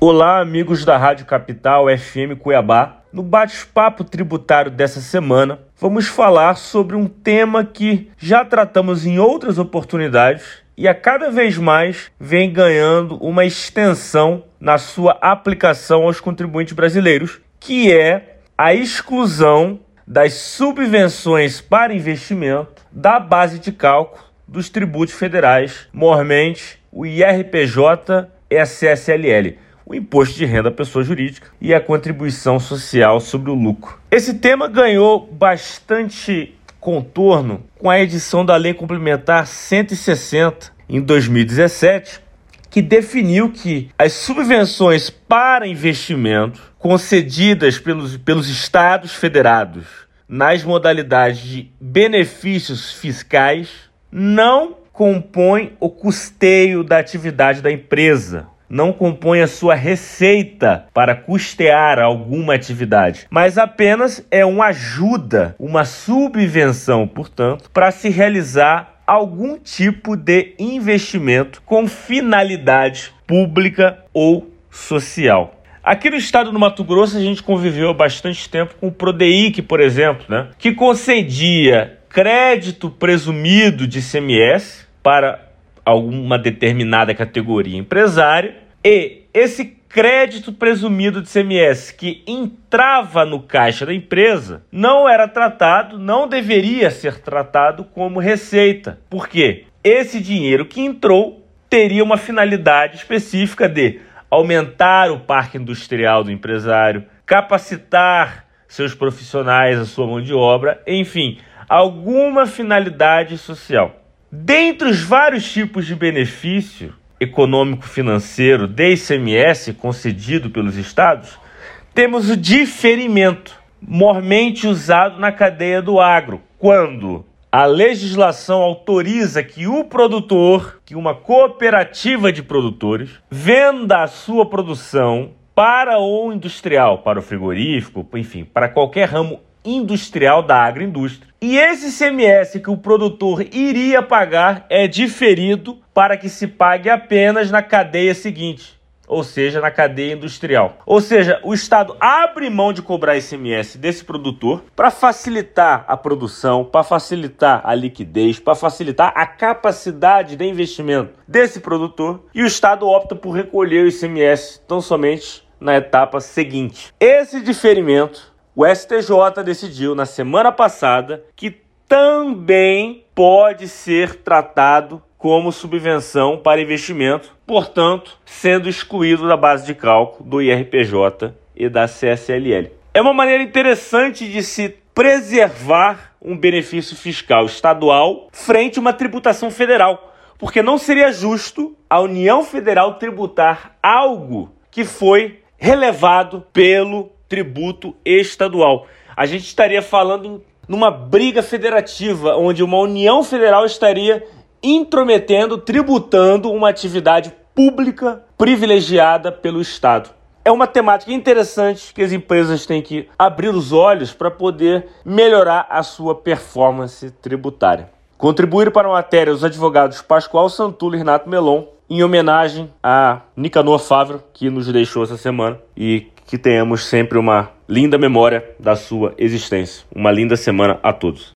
Olá, amigos da Rádio Capital FM Cuiabá. No bate-papo tributário dessa semana, vamos falar sobre um tema que já tratamos em outras oportunidades e a cada vez mais vem ganhando uma extensão na sua aplicação aos contribuintes brasileiros, que é a exclusão das subvenções para investimento da base de cálculo dos tributos federais, mormente o IRPJ e a CSLL o imposto de renda à pessoa jurídica e a contribuição social sobre o lucro. Esse tema ganhou bastante contorno com a edição da Lei Complementar 160 em 2017, que definiu que as subvenções para investimento concedidas pelos, pelos estados federados nas modalidades de benefícios fiscais não compõem o custeio da atividade da empresa, não compõe a sua receita para custear alguma atividade, mas apenas é uma ajuda, uma subvenção, portanto, para se realizar algum tipo de investimento com finalidade pública ou social. Aqui no estado do Mato Grosso a gente conviveu bastante tempo com o Prodeic, por exemplo, né, que concedia crédito presumido de CMS para alguma determinada categoria empresária e esse crédito presumido de CMS que entrava no caixa da empresa não era tratado, não deveria ser tratado como receita. Por quê? Esse dinheiro que entrou teria uma finalidade específica de aumentar o parque industrial do empresário, capacitar seus profissionais, a sua mão de obra, enfim, alguma finalidade social. Dentre os vários tipos de benefício econômico-financeiro de ICMS concedido pelos estados, temos o diferimento, mormente usado na cadeia do agro, quando a legislação autoriza que o produtor, que uma cooperativa de produtores, venda a sua produção para o industrial, para o frigorífico, enfim, para qualquer ramo industrial da agroindústria. E esse CMS que o produtor iria pagar é diferido para que se pague apenas na cadeia seguinte, ou seja, na cadeia industrial. Ou seja, o Estado abre mão de cobrar ICMS desse produtor para facilitar a produção, para facilitar a liquidez, para facilitar a capacidade de investimento desse produtor, e o Estado opta por recolher o ICMS tão somente na etapa seguinte. Esse diferimento o STJ decidiu na semana passada que também pode ser tratado como subvenção para investimento, portanto, sendo excluído da base de cálculo do IRPJ e da CSLL. É uma maneira interessante de se preservar um benefício fiscal estadual frente a uma tributação federal, porque não seria justo a União Federal tributar algo que foi relevado pelo tributo estadual. A gente estaria falando em numa briga federativa, onde uma União Federal estaria intrometendo, tributando uma atividade pública privilegiada pelo Estado. É uma temática interessante que as empresas têm que abrir os olhos para poder melhorar a sua performance tributária. Contribuir para a matéria os advogados Pascoal Santulo e Renato Melon, em homenagem a Nicanor Favre, que nos deixou essa semana e que tenhamos sempre uma linda memória da sua existência. Uma linda semana a todos.